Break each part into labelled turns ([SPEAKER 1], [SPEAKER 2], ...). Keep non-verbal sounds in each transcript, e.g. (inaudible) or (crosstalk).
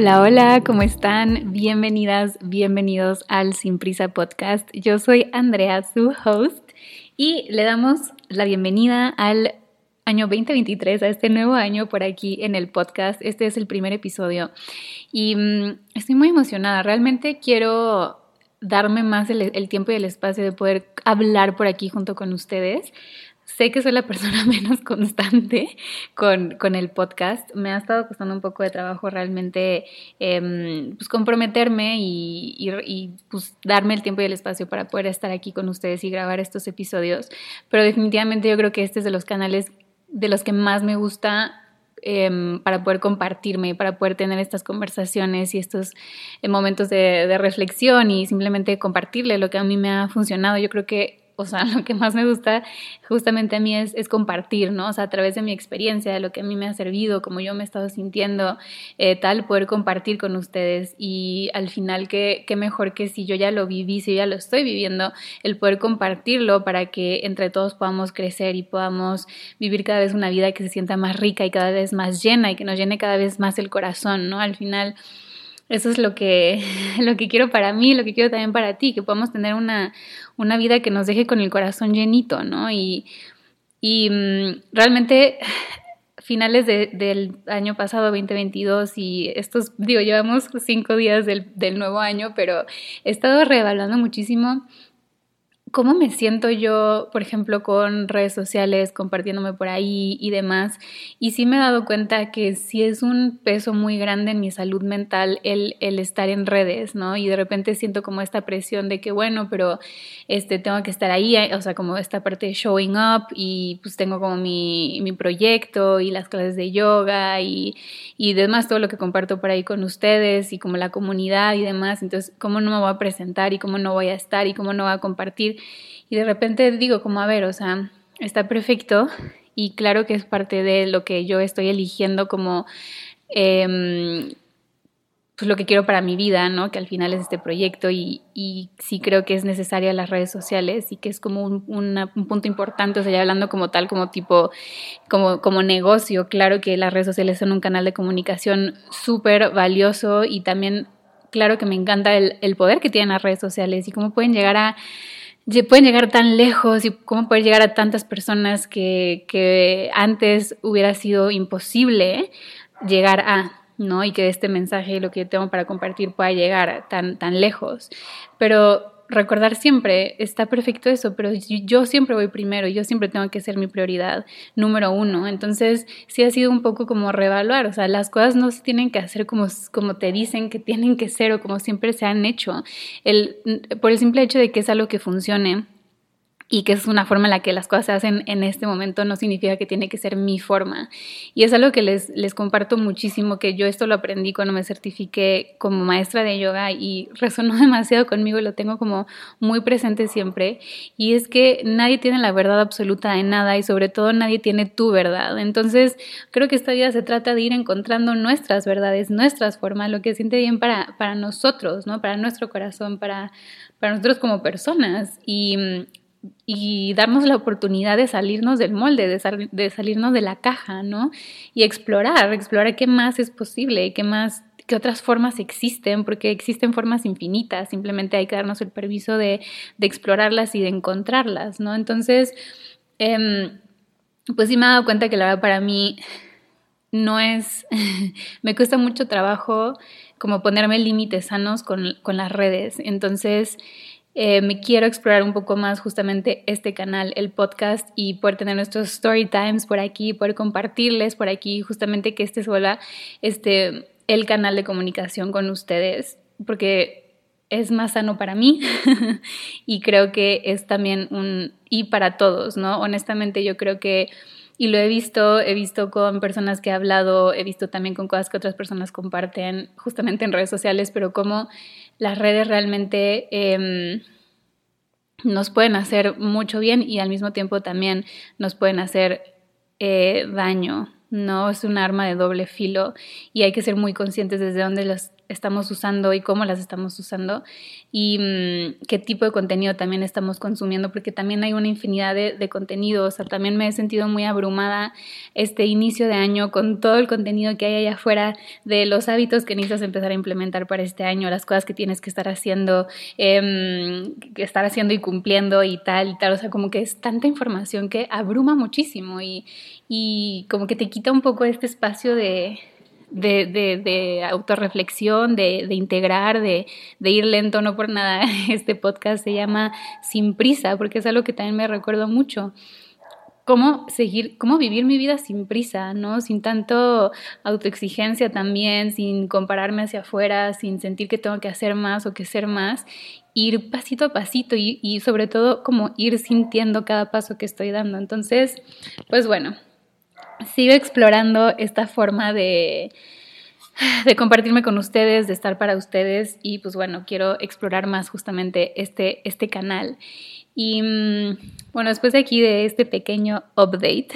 [SPEAKER 1] Hola, hola, ¿cómo están? Bienvenidas, bienvenidos al Sin Prisa Podcast. Yo soy Andrea, su host, y le damos la bienvenida al año 2023, a este nuevo año por aquí en el podcast. Este es el primer episodio y mm, estoy muy emocionada. Realmente quiero darme más el, tiempo y el espacio de poder hablar por aquí junto con ustedes. Sé que soy la persona (laughs) menos constante con, con, el podcast. Me ha estado costando un poco de trabajo realmente em, pues comprometerme y, y, pues darme el tiempo y el espacio para poder estar aquí con ustedes y grabar estos episodios. Pero definitivamente yo creo que este es de los canales de los que más me gusta em, para poder compartirme, para poder tener estas conversaciones y estos eh, momentos de, de, reflexión y simplemente compartirle lo que a mí me ha funcionado. Yo creo que o sea, (laughs) lo que más me gusta justamente a mí es, compartir, ¿no? O sea, a través de mi experiencia, de lo que a mí me ha servido, como yo me he estado sintiendo, eh, tal, poder compartir con ustedes. Y al final, qué, qué mejor que si yo ya lo viví, si yo ya lo estoy viviendo, el poder compartirlo para que entre todos podamos crecer y podamos vivir cada vez una vida que se sienta más rica y cada vez más llena y que nos llene cada vez más el corazón, ¿no? Al final eso es lo que, (laughs) lo que quiero para mí, lo que quiero también para ti, que podamos tener una, una vida que nos deje con el corazón llenito, ¿no? Y, y mm, realmente (sighs) finales del año pasado, 2022, y estos, digo, llevamos cinco días del, del nuevo año, pero he estado reevaluando muchísimo cómo me siento yo, por ejemplo, con redes sociales, compartiéndome por ahí y demás. Y sí me he dado cuenta que sí es un peso muy grande en mi salud mental el, estar en redes, ¿no? Y de repente siento como esta presión de que, bueno, pero este, tengo que estar ahí, o sea, como esta parte de showing up y pues tengo como mi, mi proyecto y las clases de yoga y, y demás, todo lo que comparto por ahí con ustedes y como la comunidad y demás. Entonces, ¿cómo no me voy a presentar y cómo no voy a estar y cómo no voy a compartir? Y de repente digo como, a ver, o sea, está perfecto y claro que es parte de lo que yo estoy eligiendo como... Eh, pues lo que quiero para mi vida, ¿no? Que al final es este proyecto y, y sí creo que es necesaria las redes sociales y que es como un, un, punto importante, o sea, ya hablando como tal, como tipo, como, como negocio, claro que las redes sociales son un canal de comunicación súper valioso y también, claro que me encanta el poder que tienen las redes sociales y cómo pueden llegar a pueden llegar tan lejos y cómo poder llegar a tantas personas que, que antes hubiera sido imposible llegar a, ¿no? Y que este mensaje, lo que tengo para compartir, pueda llegar tan, tan lejos. Pero recordar siempre, está perfecto eso, pero yo siempre voy primero, yo siempre tengo que ser mi prioridad número uno. Entonces, sí ha sido un poco como reevaluar, o sea, las cosas no se tienen que hacer como, como te dicen que tienen que ser o como siempre se han hecho. El, por el simple hecho de que es algo que funcione y que es una forma en la que las cosas se hacen en este momento no significa que tiene que ser mi forma. Y es algo que les, les comparto muchísimo, que yo esto lo aprendí cuando me certifiqué como maestra de yoga y resonó (laughs) demasiado conmigo y lo tengo como muy presente siempre. Y es que nadie tiene la verdad absoluta de nada y sobre todo nadie tiene tu verdad. Entonces creo que esta vida se trata de ir encontrando nuestras verdades, nuestras formas, lo que siente bien para, para nosotros, ¿no? para nuestro corazón, para, para nosotros como personas. Y y darnos la oportunidad de salirnos del molde, de, salirnos de la caja, ¿no? Y explorar, explorar qué más es posible, qué más, qué otras formas existen, porque existen formas infinitas, simplemente hay que darnos el permiso de, explorarlas y de encontrarlas, ¿no? Entonces, em, pues sí me he dado cuenta que la verdad para mí no es, (laughs) me cuesta mucho trabajo como ponerme límites sanos con, con las redes, entonces eh, me quiero explorar un poco más justamente este canal, el podcast y poder tener nuestros story times por aquí, poder compartirles por aquí, justamente que este se este, el canal de comunicación con ustedes, porque es más sano para mí (laughs) y creo que es también un y para todos, ¿no? Honestamente yo creo que y lo he visto, he visto con personas que he hablado, he visto también con cosas que otras personas comparten justamente en redes sociales, pero como las redes realmente em, nos pueden hacer mucho bien y al mismo tiempo también nos pueden hacer eh, daño, ¿no? Es un arma de doble filo y hay que ser muy conscientes desde dónde los estamos usando y cómo las estamos usando y mm, qué tipo de contenido también estamos consumiendo, porque también hay una infinidad de, de contenido. O sea, también me he sentido muy abrumada este inicio de año con todo el contenido que hay allá afuera de los hábitos que necesitas empezar a implementar para este año, las cosas que tienes que estar haciendo, que estar haciendo y cumpliendo y tal y tal. O sea, como que es tanta información que abruma muchísimo y, y como que te quita un poco este espacio de, de, de, de autorreflexión, de, integrar, de, de, ir lento, no por nada. (laughs) Este podcast se llama Sin prisa, porque es algo que también me recuerdo mucho. Cómo seguir, cómo vivir mi vida sin prisa, ¿no? Sin tanto autoexigencia también, sin compararme hacia afuera, sin sentir que tengo que hacer más o que ser más, ir pasito a pasito y, y sobre todo como ir sintiendo cada paso que estoy dando. Entonces, pues bueno, sigo explorando esta forma de, de compartirme con ustedes, de estar para ustedes y pues bueno, quiero explorar más justamente este, este canal. Y mm, bueno, después de aquí de este pequeño update,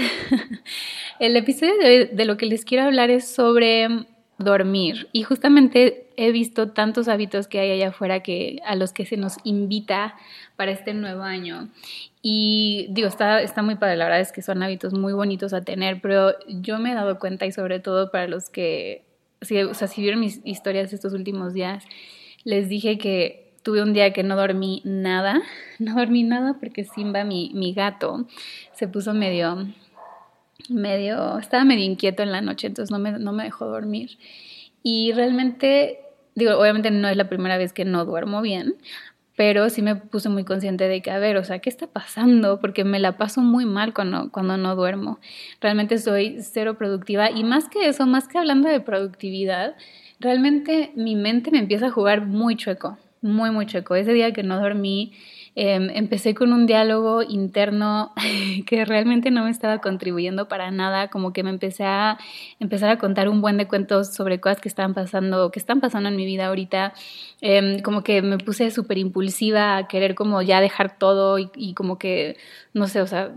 [SPEAKER 1] (laughs) el episodio de, de lo que les quiero hablar es sobre dormir. Y justamente he visto tantos hábitos que hay allá afuera que, a los que se nos invita para este nuevo año. Y digo, está, está muy padre, la verdad es que son hábitos muy bonitos a tener, pero yo me he dado cuenta y sobre todo para los que, si, o sea, si vieron mis historias estos últimos días, les dije que tuve un día que no dormí nada, (laughs) no dormí nada porque Simba, mi, mi gato, se puso medio, medio, estaba medio inquieto en la noche, entonces no me, no me dejó dormir. Y realmente, digo, obviamente no es la primera vez que no duermo bien, pero sí me puse muy consciente de que, a ver, o sea, ¿qué está pasando? Porque me la paso muy mal cuando, cuando no duermo. Realmente soy cero productiva y más que eso, más que hablando de productividad, realmente mi mente me empieza a jugar muy chueco, muy, muy chueco. Ese día que no dormí, Em, empecé con un diálogo interno (laughs) que realmente no me estaba contribuyendo para nada, como que me empecé a empezar a contar un buen de cuentos sobre cosas que estaban pasando, que están pasando en mi vida ahorita, em, como que me puse súper impulsiva a querer como ya dejar todo y, y como que, no sé, o sea,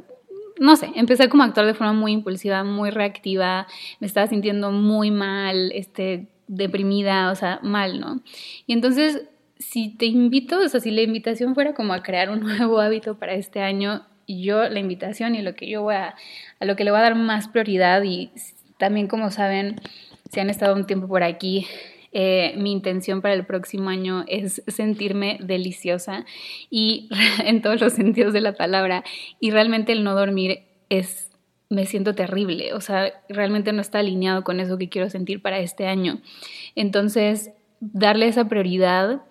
[SPEAKER 1] no sé, empecé como a actuar de forma muy impulsiva, muy reactiva, me estaba sintiendo muy mal, este, deprimida, o sea, mal, ¿no? Y entonces si te invito, o sea, si la invitación fuera como a crear un (laughs) nuevo hábito para este año, yo la invitación y lo que yo voy a, a lo que le voy a dar más prioridad y también como saben, si han estado un tiempo por aquí, eh, mi intención para el próximo año es sentirme deliciosa y (laughs) en todos los sentidos de la palabra y realmente el no dormir es me siento terrible, o sea, realmente no está alineado con eso que quiero sentir para este año. Entonces, darle esa prioridad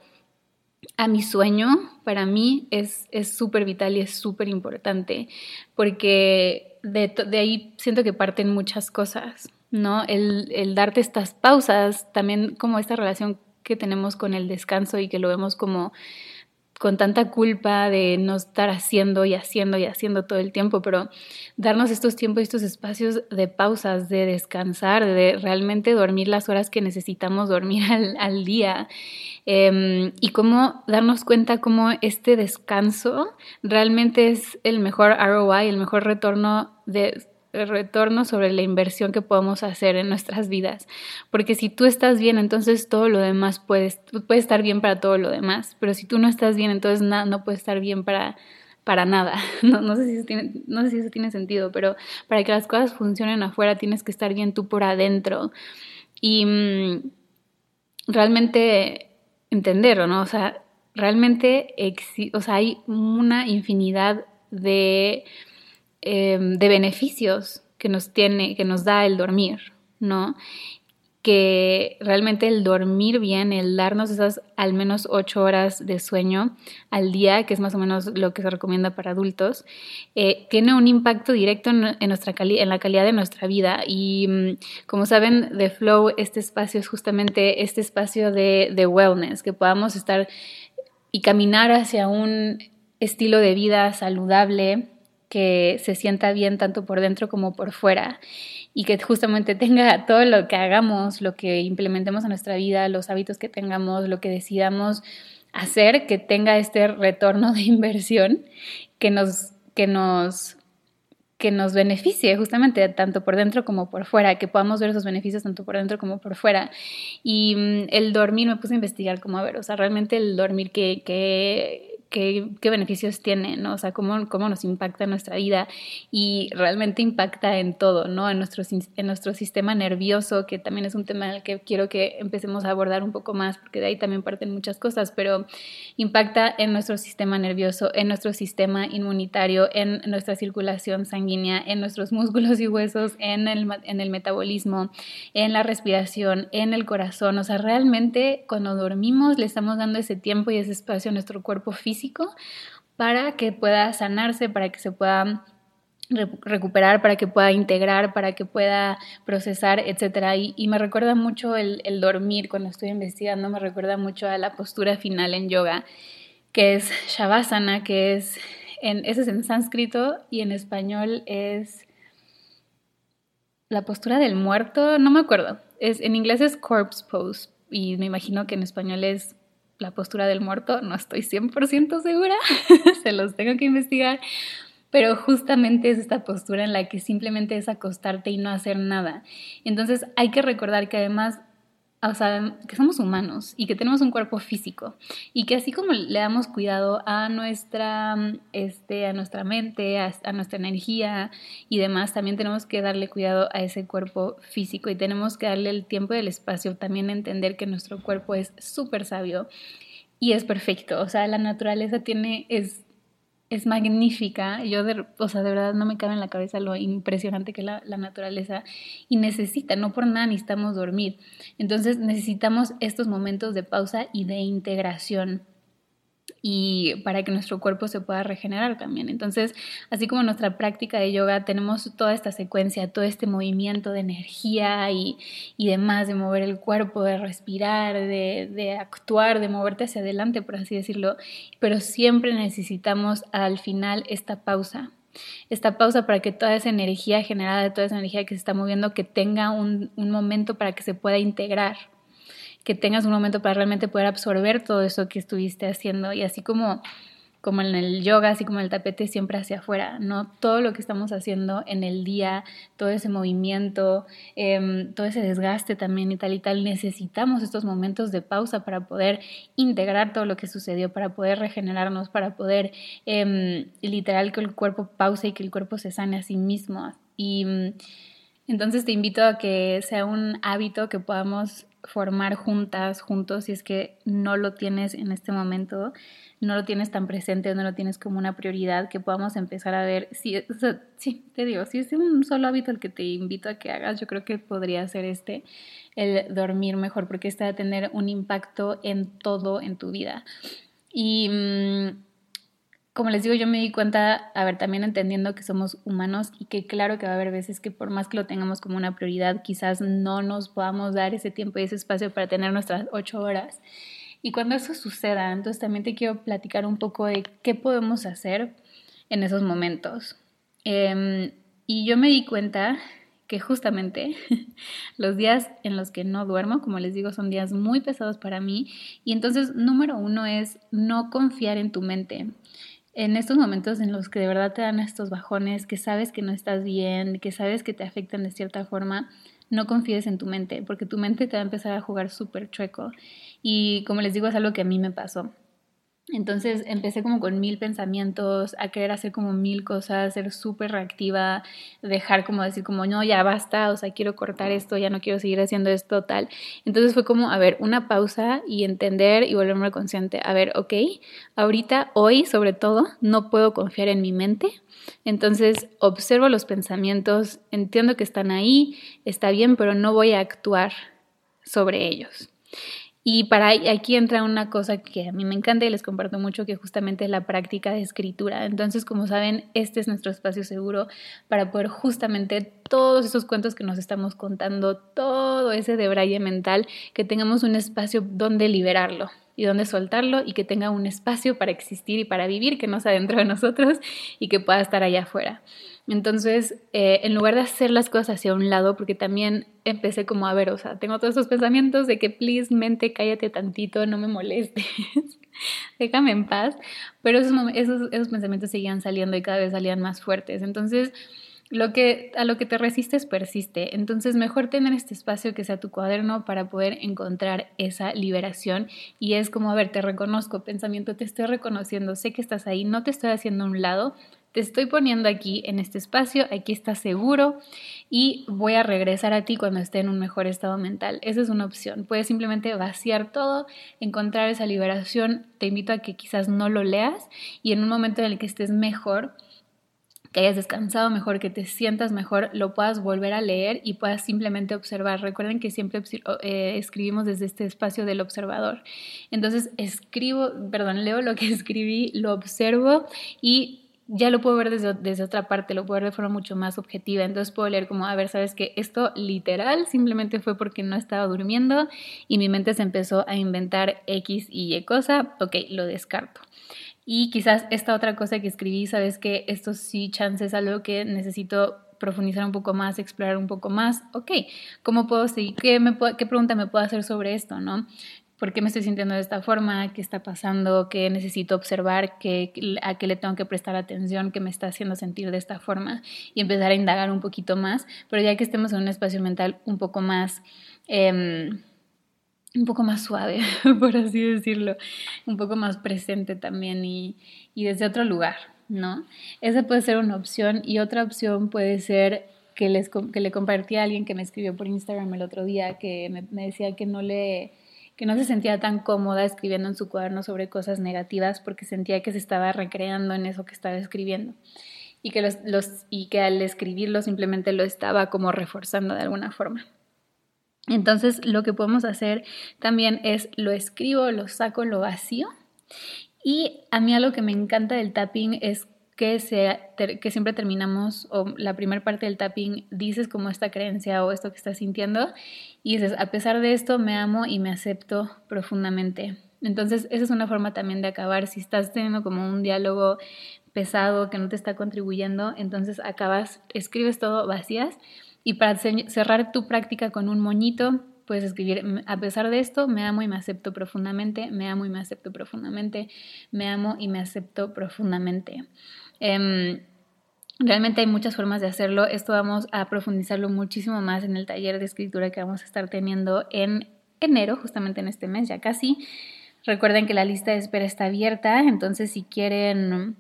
[SPEAKER 1] a mi sueño, para mí es súper vital y es súper importante, porque de, de, ahí siento que parten muchas cosas, ¿no? El, el darte estas pausas, también como esta relación que tenemos con el descanso y que lo vemos como con tanta culpa de no estar haciendo y haciendo y haciendo todo el tiempo, pero darnos estos tiempos y estos espacios de pausas, de descansar, de realmente dormir las horas que necesitamos dormir (laughs) al, día eh, y cómo darnos cuenta cómo este descanso realmente es el mejor ROI, el mejor retorno de retorno sobre la inversión que podemos hacer en nuestras vidas. Porque si tú estás bien, entonces todo lo demás puede, puede estar bien para todo lo demás. Pero si tú no estás bien, entonces nada, no puede estar bien para, para nada. (laughs) No, no, sé si eso tiene, no sé si eso tiene sentido, pero para que las cosas funcionen afuera tienes que estar bien tú por adentro. Y mmm, realmente entenderlo, ¿no? O sea, realmente o sea, hay una infinidad de Em, de beneficios que nos tiene, que nos da el dormir, ¿no? que realmente el dormir bien, el darnos esas al menos ocho horas de sueño al día, que es más o menos lo que se recomienda para adultos, eh, tiene un impacto directo en, nuestra en la calidad de nuestra vida. Y mm, como saben, The Flow, este espacio es justamente este espacio de, de wellness, que podamos estar y caminar hacia un estilo de vida saludable, que se sienta bien tanto por dentro como por fuera y que justamente tenga todo lo que hagamos, lo que implementemos en nuestra vida, los hábitos que tengamos, lo que decidamos hacer, que tenga este retorno de inversión que nos, que nos que nos beneficie justamente tanto por dentro como por fuera, que podamos ver esos beneficios tanto por dentro como por fuera. Y mm, el dormir, me puse a investigar como, a ver, o sea, realmente el dormir que, que qué, beneficios tiene, ¿no? O sea, cómo, cómo nos impacta nuestra vida y realmente impacta en todo, ¿no? En nuestro, en nuestro sistema nervioso, que también es un tema el que quiero que empecemos a abordar un poco más, porque de ahí también parten muchas cosas, pero impacta en nuestro sistema nervioso, en nuestro sistema inmunitario, en nuestra circulación sanguínea, en nuestros músculos y huesos, en el, en el metabolismo, en la respiración, en el corazón. O sea, realmente cuando dormimos le estamos dando ese tiempo y ese espacio a nuestro cuerpo físico para que pueda sanarse, para que se pueda recuperar, para que pueda integrar, para que pueda procesar, etc. Y, me recuerda mucho el, dormir cuando estoy investigando, me recuerda mucho a la postura final en yoga, que es Shavasana, que es, en, ese es en sánscrito y en español es la postura del muerto, no me acuerdo, es, en inglés es corpse pose y me imagino que en español es la postura del muerto, no estoy 100% segura, (laughs) se los tengo que investigar, pero justamente es esta postura en la que simplemente es acostarte y no hacer nada. Entonces hay que recordar que además o sea, que somos humanos y que tenemos un cuerpo físico y que así como le damos cuidado a nuestra, este, a nuestra mente, a, nuestra energía y demás, también tenemos que darle cuidado a ese cuerpo físico y tenemos que darle el tiempo y el espacio, también entender que nuestro cuerpo es súper sabio y es perfecto, o sea, la naturaleza tiene, es es magnífica. Yo, de, o sea, de verdad no me cabe en la cabeza lo impresionante que es la, la, naturaleza y necesita, no por nada necesitamos dormir. Entonces necesitamos estos momentos de pausa y de integración y para que nuestro cuerpo se pueda regenerar también. Entonces, así como nuestra práctica de yoga, tenemos toda esta secuencia, todo este movimiento de energía y, y demás, de mover el cuerpo, de respirar, de, de, actuar, de moverte hacia adelante, por así decirlo, pero siempre necesitamos al final esta pausa. Esta pausa para que toda esa energía generada, toda esa energía que se está moviendo, que tenga un, un momento para que se pueda integrar que tengas un momento para realmente poder absorber todo eso que estuviste haciendo y así como como en el yoga, así como en el tapete, siempre hacia afuera, ¿no? Todo lo que estamos haciendo en el día, todo ese movimiento, em, todo ese desgaste también y tal y tal, necesitamos estos momentos de pausa para poder integrar todo lo que sucedió, para poder regenerarnos, para poder em, literal que el cuerpo pause y que el cuerpo se sane a sí mismo. Y mm, entonces te invito a que sea un hábito que podamos formar juntas, juntos, si es que no lo tienes en este momento, no lo tienes tan presente, no lo tienes como una prioridad, que podamos empezar a ver, si, sí, te digo, si es un solo hábito el que te invito a que hagas, yo creo que podría ser este, el dormir mejor, porque este va a tener un impacto en todo en tu vida. Y mm, como les digo, yo me di cuenta, a ver, también entendiendo que somos humanos y que claro que va a haber veces que por más que lo tengamos como una prioridad, quizás no nos podamos dar ese tiempo y ese espacio para tener nuestras ocho horas. Y cuando eso suceda, entonces también te quiero platicar un poco de qué podemos hacer en esos momentos. Em, y yo me di cuenta que justamente (laughs) los días en los que no duermo, como les digo, son días muy pesados para mí. Y entonces, número uno es no confiar en tu mente en estos momentos en los que de verdad te dan estos bajones, que sabes que no estás bien, que sabes que te afectan de cierta forma, no confíes en tu mente, porque tu mente te va a empezar a jugar súper chueco. Y como les digo, es algo que a mí me pasó. Entonces empecé como con mil pensamientos, a querer hacer como mil cosas, ser súper reactiva, dejar como decir como, no, ya basta, o sea, quiero cortar esto, ya no quiero seguir haciendo esto, tal. Entonces fue como, a ver, una pausa y entender y volverme consciente. A ver, ok, ahorita, hoy sobre todo, no puedo confiar en mi mente. Entonces observo los pensamientos, entiendo que están ahí, está bien, pero no voy a actuar sobre ellos. Y para aquí entra una cosa que a mí me encanta y les comparto mucho, que justamente es la práctica de escritura. Entonces, como saben, este es nuestro espacio seguro para poder justamente todos esos cuentos que nos estamos contando, todo ese debraye mental, que tengamos un espacio donde liberarlo y donde soltarlo y que tenga un espacio para existir y para vivir, que no sea dentro de nosotros y que pueda estar allá afuera. Entonces, eh, en lugar de hacer las cosas hacia un lado, porque también empecé como a ver, o sea, tengo todos esos pensamientos de que, please, mente, cállate tantito, no me molestes, (laughs) déjame en paz, pero esos, esos, esos pensamientos seguían saliendo y cada vez salían más fuertes. Entonces, lo que, a lo que te resistes persiste. Entonces, mejor tener este espacio que sea tu cuaderno para poder encontrar esa liberación. Y es como, a ver, te reconozco, pensamiento, te estoy reconociendo, sé que estás ahí, no te estoy haciendo a un lado, te estoy poniendo aquí en este espacio, aquí estás seguro y voy a regresar a ti cuando esté en un mejor estado mental. Esa es una opción. Puedes simplemente vaciar todo, encontrar esa liberación. Te invito a que quizás no lo leas y en un momento en el que estés mejor, que hayas descansado mejor, que te sientas mejor, lo puedas volver a leer y puedas simplemente observar. Recuerden que siempre eh, escribimos desde este espacio del observador. Entonces escribo, perdón, leo lo que (laughs) escribí, lo observo y ya lo puedo ver desde, desde, otra parte, lo puedo ver de forma mucho más objetiva. Entonces puedo leer como, a ver, sabes que esto literal simplemente fue porque no estaba durmiendo y mi mente se empezó a inventar X y Y cosa, ok, lo descarto. Y quizás esta otra cosa que escribí, sabes que esto sí, chance es algo que necesito profundizar un poco más, explorar un poco más, ok, ¿cómo puedo seguir? ¿Qué, me ¿Qué pregunta me puedo hacer sobre esto, no? Por qué me estoy sintiendo de esta forma, qué está pasando, qué necesito observar, qué, a qué le tengo que prestar atención, qué me está haciendo sentir de esta forma y empezar a indagar un poquito más, pero ya que estemos en un espacio mental un poco más... Em, un poco más suave, (laughs) por así decirlo, un poco más presente también y, y desde otro lugar, ¿no? Esa puede ser una opción y otra opción puede ser que, les, que le compartí a alguien que me escribió por Instagram el otro día que me, me decía que no le que no se sentía tan cómoda escribiendo en su cuaderno sobre cosas negativas porque sentía que se estaba recreando en eso que estaba escribiendo y que, los, y que al escribirlo simplemente lo estaba como reforzando de alguna forma. Entonces lo que podemos hacer también es lo escribo, lo saco, lo vacío. Y a mí algo que me encanta del tapping es que, se, que siempre terminamos, o la primera parte del tapping, dices como esta creencia o esto que estás sintiendo, y dices, a pesar de esto, me amo y me acepto profundamente. Entonces, esa es una forma también de acabar. Si estás teniendo como un diálogo pesado que no te está contribuyendo, entonces acabas, escribes todo vacías y para cerrar tu práctica con un moñito, puedes escribir, a pesar de esto, me amo y me acepto profundamente, me amo y me acepto profundamente, me amo y me acepto profundamente. Em, realmente hay muchas formas de hacerlo. Esto vamos a profundizarlo muchísimo más en el taller de escritura que vamos a estar teniendo en enero, justamente en este mes, ya casi. Recuerden que la lista de espera está abierta, entonces si quieren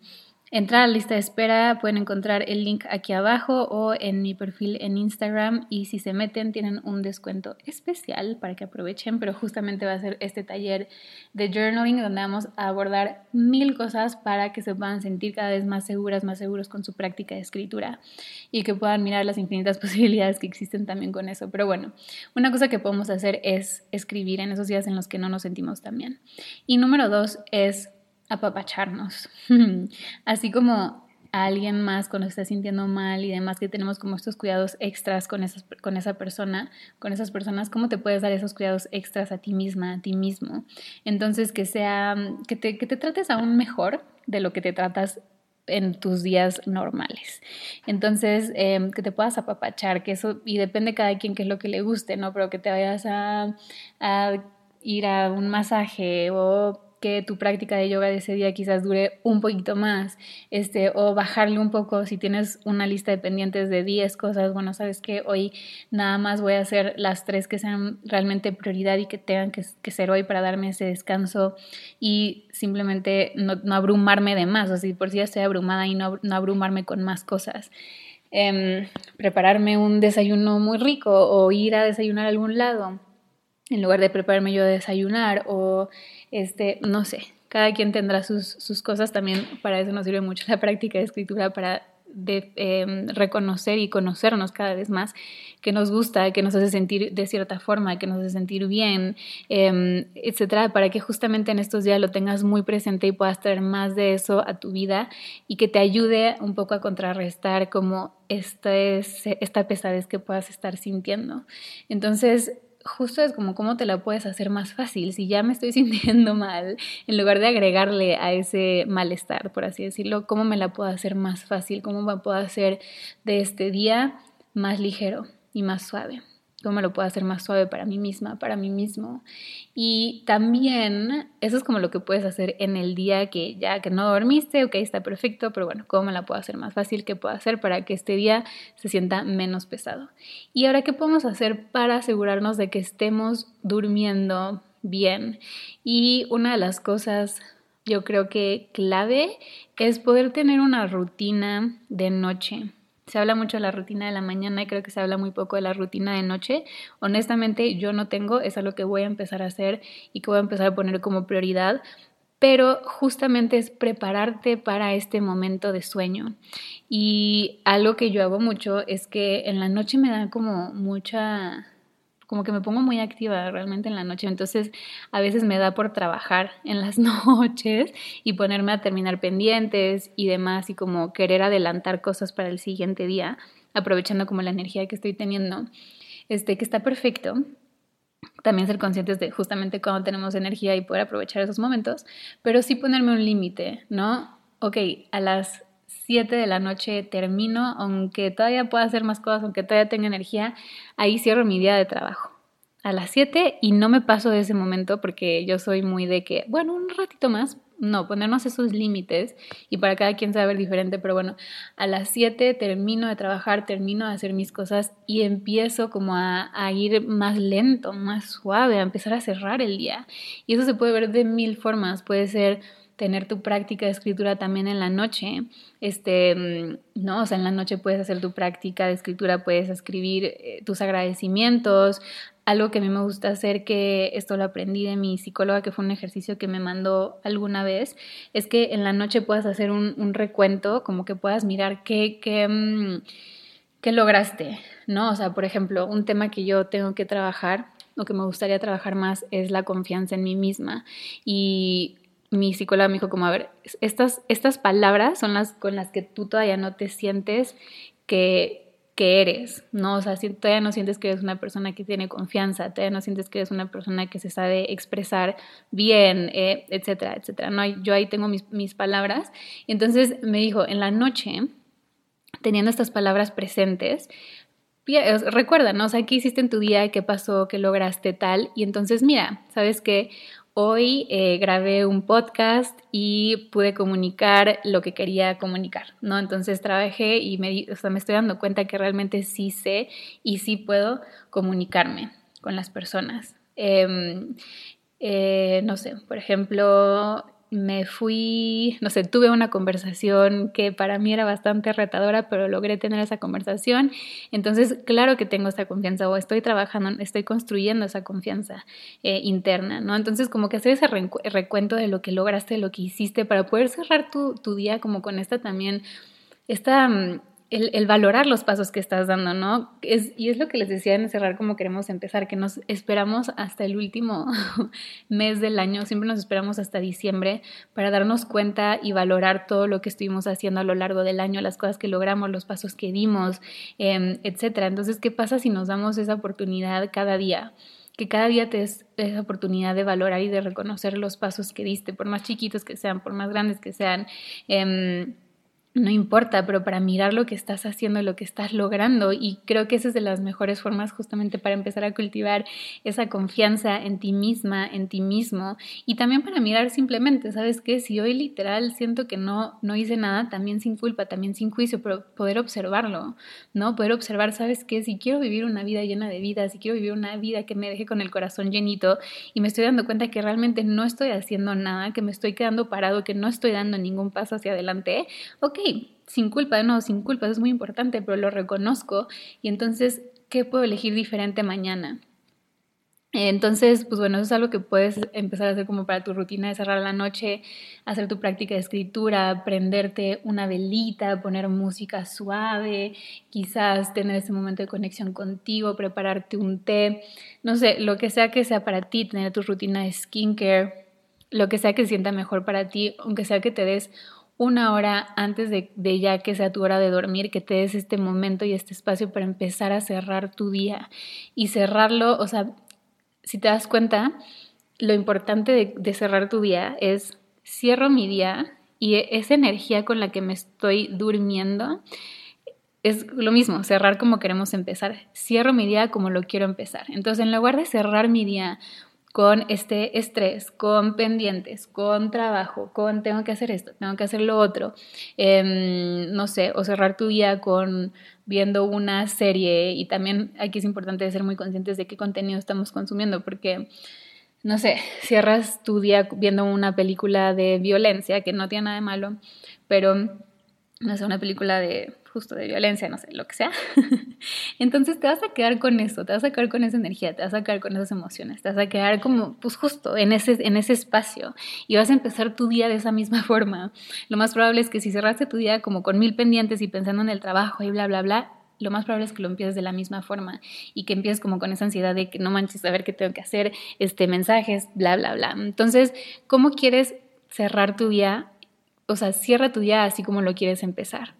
[SPEAKER 1] entrar a la lista de espera, pueden encontrar el link aquí abajo o en mi perfil en Instagram y si se meten tienen un descuento especial para que aprovechen, pero justamente va a ser este taller de journaling donde vamos a abordar mil cosas para que se puedan sentir cada vez más seguras, más seguros con su práctica de escritura y que puedan mirar las infinitas (laughs) posibilidades que existen también con eso. Pero bueno, una cosa que podemos hacer es escribir en esos días en los que no nos sentimos tan bien. Y número dos es apapacharnos. (laughs) Así como a alguien más cuando está sintiendo mal y demás, que tenemos como estos cuidados extras con, esas, con esa persona, con esas personas, ¿cómo te puedes dar esos cuidados extras a ti misma, a ti mismo? Entonces, que sea, que te, que te trates aún mejor de lo que te tratas en tus días normales. Entonces, em, que te puedas apapachar, que eso, y depende cada quien qué es lo que le guste, ¿no? Pero que te vayas a ir a un masaje o que tu práctica de yoga de ese día quizás dure un poquito más, este, o bajarle un poco si tienes una lista de pendientes de 10 cosas, bueno, sabes que hoy nada más voy a hacer las tres que sean realmente prioridad y que tengan que, ser hoy para darme ese descanso y simplemente no, abrumarme de más, o sea, por si ya estoy abrumada y no, no abrumarme con más cosas. Em, prepararme un desayuno muy rico o ir a desayunar a algún lado en lugar de prepararme yo a desayunar o este, no sé, cada quien tendrá sus, sus cosas también, para eso nos sirve mucho la práctica de escritura, para em, reconocer y conocernos cada vez más, que nos gusta, que nos hace sentir de cierta forma, que nos hace sentir bien, eh, etcétera, para que justamente en estos días lo tengas muy presente y puedas traer más de eso a tu vida y que te ayude un poco a contrarrestar como esta, es, esta pesadez que puedas estar sintiendo. Entonces, justo es como cómo te la puedes hacer más fácil. Si ya me estoy (laughs) sintiendo mal, en lugar de agregarle a ese malestar, por así decirlo, cómo me la puedo hacer más fácil, cómo me puedo hacer de este día más ligero y más suave cómo lo puedo hacer más suave para mí misma, para mí mismo. Y también, eso es como lo que puedes hacer en el día que ya que no dormiste, ok, está perfecto, pero bueno, ¿cómo la puedo hacer más fácil? ¿Qué puedo hacer para que este día se sienta menos pesado? Y ahora, ¿qué podemos hacer para asegurarnos de que estemos durmiendo bien? Y una de las cosas yo creo que clave es poder tener una rutina de noche. Se habla mucho de la rutina de la mañana y creo que se habla muy poco de la rutina de noche. Honestamente, yo no tengo, es algo que voy a empezar a hacer y que voy a empezar a poner como prioridad, pero justamente es prepararte para este momento de sueño. Y algo que yo hago mucho es que en la noche me da como mucha como que me pongo muy activa realmente en la noche, entonces a veces me da por trabajar (laughs) en las noches y ponerme a terminar pendientes y demás y como querer adelantar cosas para el siguiente día, aprovechando como la energía que estoy teniendo, este que está perfecto. También ser conscientes de justamente cuando tenemos energía y poder aprovechar esos momentos, pero sí ponerme un límite, ¿no? Ok, a las 7 de la noche termino, aunque todavía pueda hacer más cosas, aunque todavía tenga energía, ahí cierro mi día de trabajo. A las 7 y no me paso de ese momento porque yo soy muy de que, bueno, un ratito más, no, ponernos esos límites y para cada quien sabe diferente, pero bueno, a las 7 termino de trabajar, termino de hacer mis cosas y empiezo como a, a, ir más lento, más suave, a empezar a cerrar el día. Y eso se puede ver de mil formas, puede ser tener tu práctica de escritura también en la noche. Este, mm, no, o sea, en la noche puedes hacer tu práctica de escritura, puedes escribir eh, tus agradecimientos. Algo que a mí me gusta hacer, que esto lo aprendí de mi psicóloga, que fue un ejercicio que me mandó alguna vez, es que en la noche puedas hacer un, recuento, como que puedas mirar qué, qué, mm, qué lograste, ¿no? O sea, por ejemplo, un tema que yo tengo que trabajar o que me gustaría trabajar más es la confianza en mí misma. Y mi psicóloga me dijo como, a ver, estas, estas palabras son las con las que tú todavía no te sientes que, que eres, ¿no? O sea, si todavía no sientes que eres una persona que tiene confianza, todavía no sientes que eres una persona que se sabe expresar bien, eh, etcétera, etcétera. No, yo ahí tengo mis, mis palabras. entonces me dijo, en la noche, teniendo estas palabras presentes, recuerda, ¿no? O sea, ¿qué hiciste en tu día? ¿Qué pasó? ¿Qué lograste tal? Y entonces, mira, ¿sabes qué? Hoy eh, grabé un podcast y pude comunicar lo que quería comunicar, ¿no? Entonces trabajé y me, o sea, me estoy dando cuenta que realmente sí sé y sí puedo comunicarme con las personas. Em, eh, no sé, por ejemplo, me fui, no sé, tuve una conversación que para mí era bastante retadora, pero logré tener esa conversación. Entonces, claro que tengo esa confianza o estoy trabajando, estoy construyendo esa confianza eh, interna, ¿no? Entonces, como que hacer ese recuento de lo que lograste, de lo que hiciste, para poder cerrar tu, tu día como con esta también, esta el, valorar los pasos que estás dando, ¿no? Es, y es lo que les decía en cerrar como queremos empezar, que nos esperamos hasta el último (laughs) mes del año, siempre nos esperamos hasta diciembre para darnos cuenta y valorar todo lo que estuvimos haciendo a lo largo del año, las cosas que logramos, los pasos que dimos, eh, etcétera. Entonces, ¿qué pasa si nos damos esa oportunidad cada día? que cada día te des esa oportunidad de valorar y de reconocer los pasos que diste, por más chiquitos que sean, por más grandes que sean. Eh, no importa, pero para mirar lo que estás haciendo, lo que estás logrando. Y creo que esa es de las mejores formas justamente para empezar a cultivar esa confianza en ti misma, en ti mismo. Y también para mirar simplemente, ¿sabes qué? Si hoy literal siento que no, no hice nada, también sin culpa, también sin juicio, pero poder observarlo, ¿no? Poder observar, ¿sabes qué? Si quiero vivir una vida llena de vida, si quiero vivir una vida que me deje con el corazón llenito y me estoy dando cuenta que realmente no estoy haciendo nada, que me estoy quedando parado, que no estoy dando ningún paso hacia adelante, ok, sin culpa, no, sin culpa, es muy importante, pero lo reconozco y entonces, ¿qué puedo elegir diferente mañana? Entonces, pues bueno, eso es algo que puedes empezar a hacer como para tu rutina de cerrar la noche, hacer tu práctica de escritura, prenderte una velita, poner música suave, quizás tener ese momento de conexión contigo, prepararte un té, no sé, lo que sea que sea para ti, tener tu rutina de skincare, lo que sea que sienta mejor para ti, aunque sea que te des una hora antes de, de, ya que sea tu hora de dormir, que te des este momento y este espacio para empezar a cerrar tu día y cerrarlo, o sea, si te das cuenta, lo importante de, cerrar tu día es cierro mi día y esa energía con la que me estoy durmiendo es lo mismo, cerrar como queremos empezar. Cierro mi día como lo quiero empezar. Entonces, en lugar de cerrar mi día con este estrés, con pendientes, con trabajo, con tengo que hacer esto, tengo que hacer lo otro, em, no sé, o cerrar tu día con viendo una serie. Y también aquí es importante ser muy conscientes de qué contenido estamos consumiendo porque no sé, cierras tu día viendo una película de violencia que no tiene nada de malo, pero no sé, una película de justo de violencia, no sé, lo que sea. (laughs) Entonces te vas a quedar con eso, te vas a quedar con esa energía, te vas a quedar con esas emociones, te vas a quedar como, pues justo en ese, en ese espacio y vas a empezar tu día de esa misma (laughs) forma. Lo más probable es que si cerraste tu día como con mil pendientes y pensando en el trabajo y bla, bla, bla, lo más probable es que lo empieces de la misma forma y que empieces como con esa ansiedad de que no manches a ver qué tengo que hacer, este mensajes, bla, bla, bla. Entonces, ¿cómo quieres cerrar tu día? O sea, cierra tu día así como lo quieres empezar.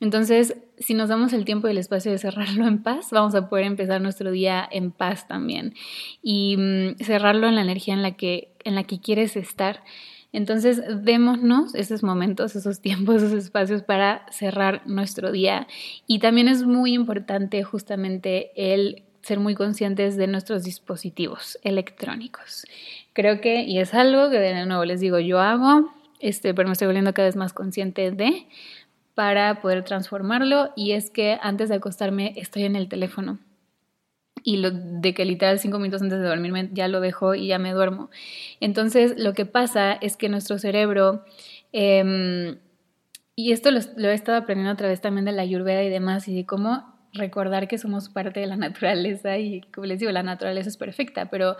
[SPEAKER 1] Entonces, si nos damos el tiempo y el espacio de cerrarlo en paz, vamos a poder empezar nuestro día en paz también y mm, cerrarlo en la energía en la que, en la que quieres estar. Entonces, démonos esos momentos, esos tiempos, esos espacios para cerrar nuestro día. Y también es muy importante justamente el ser muy conscientes de nuestros dispositivos electrónicos. Creo que, y es algo que de nuevo les digo, yo hago, este, pero me estoy volviendo cada vez más consciente de, para poder transformarlo y es que antes de acostarme estoy en el teléfono y lo de que literal cinco minutos antes de dormirme ya lo dejo y ya me duermo. Entonces lo que pasa es que nuestro cerebro, em, y esto lo, he estado aprendiendo a través también de la ayurveda y demás, y de cómo recordar que somos parte de la (laughs) naturaleza y como les digo, la naturaleza es perfecta, pero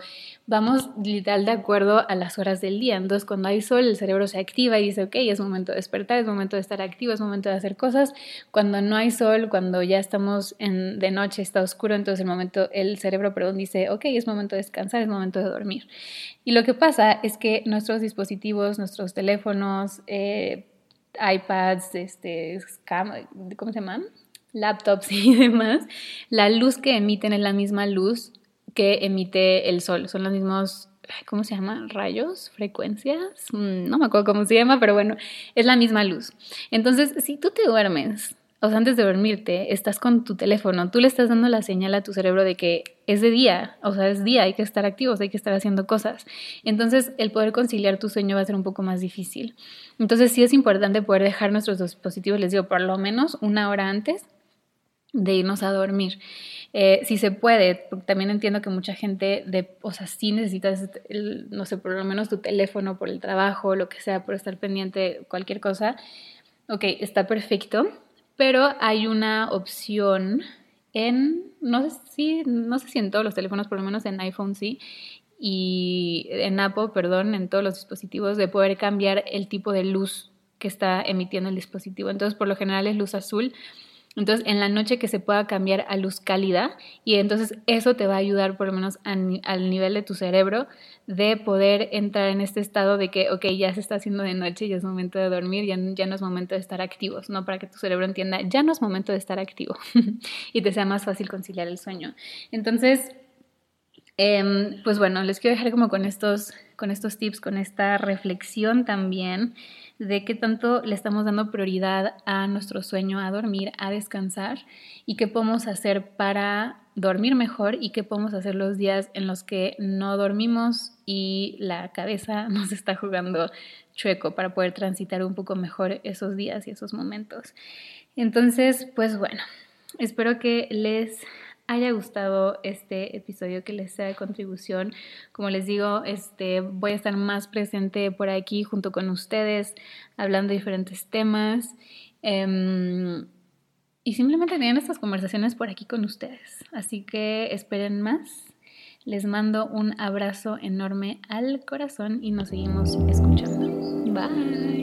[SPEAKER 1] vamos literal de acuerdo a las horas del día. Entonces cuando hay sol el cerebro se activa y dice, ok, es momento de despertar, es momento de estar activo, es momento de hacer cosas. Cuando no hay sol, cuando ya estamos en, de noche, está oscuro, entonces el momento, el cerebro, perdón, dice, ok, es momento de descansar, es momento de dormir. Y lo que pasa es que nuestros dispositivos, nuestros teléfonos, eh, iPads, este, ¿cómo se llaman? Laptops (laughs) y demás, la luz que emiten es la misma luz que emite el sol. Son los mismos, ¿cómo se llama? Rayos, frecuencias. Mm, no me acuerdo cómo se llama, pero bueno, es la misma luz. Entonces, si tú te duermes, o sea, antes de dormirte, estás con tu teléfono, tú le estás dando la señal a tu cerebro de que es de día, o sea, es día, hay que estar activos, hay que estar haciendo cosas. Entonces, el poder conciliar tu sueño va a ser un poco más difícil. Entonces, sí es importante poder dejar nuestros dispositivos, les digo, por lo menos una hora antes de irnos a dormir. Eh, si se puede, también entiendo que mucha gente, de, o sea, sí necesitas, no sé, por lo menos tu teléfono por el trabajo, lo que sea, por estar pendiente cualquier cosa. Ok, está perfecto, pero hay una opción en, no sé si, no sé si en todos los teléfonos, por lo menos en iPhone sí, y en Apple, perdón, en todos los dispositivos, de poder cambiar el tipo de luz que está emitiendo el dispositivo. Entonces, por lo general es luz azul entonces, en la noche que se pueda cambiar a luz cálida y entonces eso te va a ayudar por lo menos al nivel de tu cerebro de poder entrar en este estado de que, ok, ya se está haciendo de noche, ya es momento de dormir, ya, ya no es momento de estar activos, ¿no? Para que tu cerebro entienda, ya no es momento de estar activo (laughs) y te sea más fácil conciliar el sueño. Entonces, em, pues bueno, les quiero dejar como con estos, con estos tips, con esta reflexión también de qué tanto le estamos dando prioridad a nuestro sueño, a dormir, a descansar y qué podemos hacer para dormir mejor y qué podemos hacer los días en los que no dormimos y la cabeza (laughs) nos está jugando chueco para poder transitar un poco mejor esos días y esos momentos. Entonces, pues bueno, espero que les haya gustado este episodio, que les sea de contribución. Como les digo, este, voy a estar más presente por aquí junto con ustedes, hablando de diferentes temas. Em, y simplemente tener estas conversaciones por aquí con ustedes. Así que esperen más. Les mando un abrazo enorme al corazón y nos seguimos escuchando. Bye.